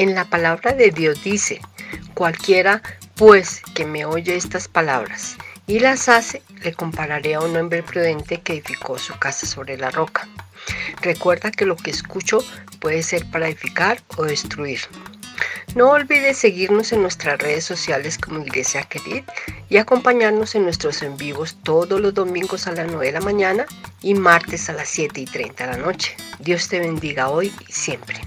En la palabra de Dios dice, cualquiera pues que me oye estas palabras y las hace, le compararé a un hombre prudente que edificó su casa sobre la roca. Recuerda que lo que escucho puede ser para edificar o destruir. No olvides seguirnos en nuestras redes sociales como Iglesia Querid y acompañarnos en nuestros en vivos todos los domingos a las 9 de la mañana y martes a las 7 y 30 de la noche. Dios te bendiga hoy y siempre.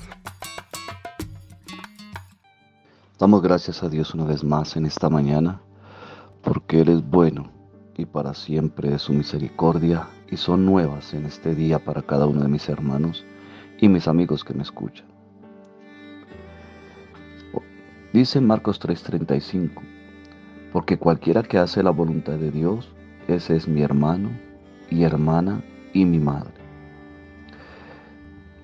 Damos gracias a Dios una vez más en esta mañana porque Él es bueno y para siempre es su misericordia y son nuevas en este día para cada uno de mis hermanos y mis amigos que me escuchan. Dice Marcos 3:35, porque cualquiera que hace la voluntad de Dios, ese es mi hermano y hermana y mi madre.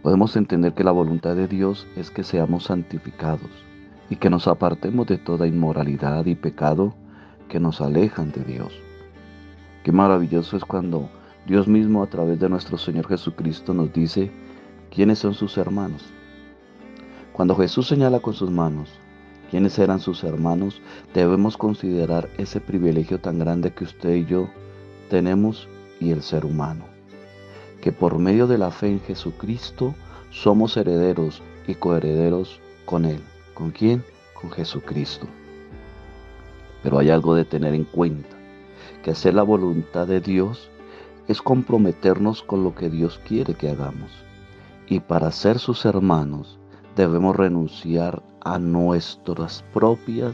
Podemos entender que la voluntad de Dios es que seamos santificados y que nos apartemos de toda inmoralidad y pecado que nos alejan de Dios. Qué maravilloso es cuando Dios mismo a través de nuestro Señor Jesucristo nos dice quiénes son sus hermanos. Cuando Jesús señala con sus manos quiénes eran sus hermanos, debemos considerar ese privilegio tan grande que usted y yo tenemos y el ser humano. Que por medio de la fe en Jesucristo somos herederos y coherederos con Él. ¿Con quién? Con Jesucristo. Pero hay algo de tener en cuenta, que hacer la voluntad de Dios es comprometernos con lo que Dios quiere que hagamos. Y para ser sus hermanos debemos renunciar a nuestras propias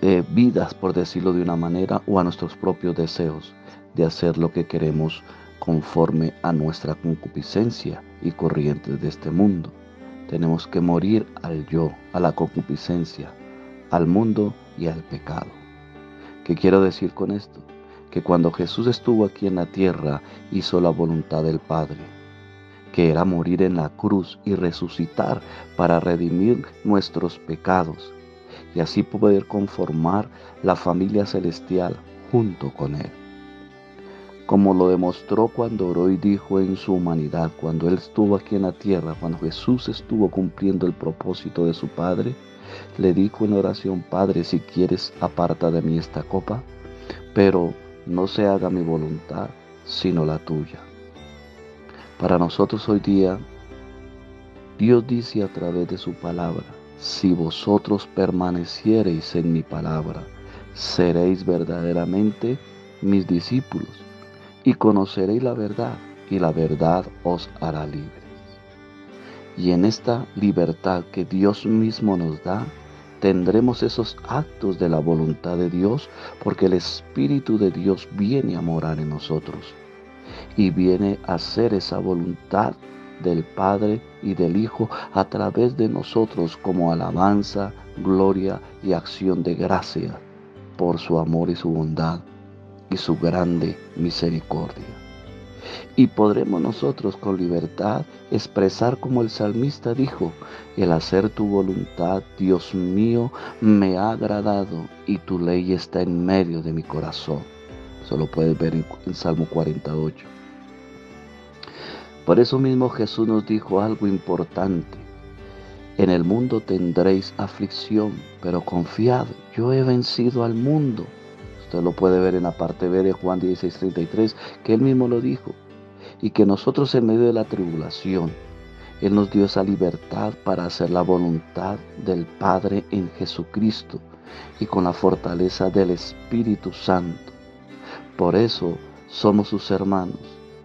eh, vidas, por decirlo de una manera, o a nuestros propios deseos de hacer lo que queremos conforme a nuestra concupiscencia y corrientes de este mundo. Tenemos que morir al yo, a la concupiscencia, al mundo y al pecado. ¿Qué quiero decir con esto? Que cuando Jesús estuvo aquí en la tierra hizo la voluntad del Padre que era morir en la cruz y resucitar para redimir nuestros pecados y así poder conformar la familia celestial junto con Él. Como lo demostró cuando oró y dijo en su humanidad, cuando Él estuvo aquí en la tierra, cuando Jesús estuvo cumpliendo el propósito de su Padre, le dijo en oración, Padre, si quieres, aparta de mí esta copa, pero no se haga mi voluntad, sino la tuya. Para nosotros hoy día, Dios dice a través de su palabra, si vosotros permaneciereis en mi palabra, seréis verdaderamente mis discípulos y conoceréis la verdad y la verdad os hará libres. Y en esta libertad que Dios mismo nos da, tendremos esos actos de la voluntad de Dios porque el Espíritu de Dios viene a morar en nosotros y viene a hacer esa voluntad del Padre y del Hijo a través de nosotros como alabanza, gloria y acción de gracia por su amor y su bondad y su grande misericordia. Y podremos nosotros con libertad expresar como el salmista dijo, el hacer tu voluntad, Dios mío, me ha agradado y tu ley está en medio de mi corazón. Eso lo puedes ver en, Salmo 48. Por eso mismo Jesús nos dijo algo importante. En el mundo tendréis aflicción, pero confiad, yo he vencido al mundo. Usted lo puede ver en la parte B de Juan 16:33, que él mismo lo dijo. Y que nosotros en medio de la tribulación, Él nos dio esa libertad para hacer la voluntad del Padre en Jesucristo y con la fortaleza del Espíritu Santo. Por eso somos sus hermanos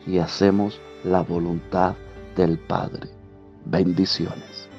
y hacemos la voluntad del Padre. Bendiciones.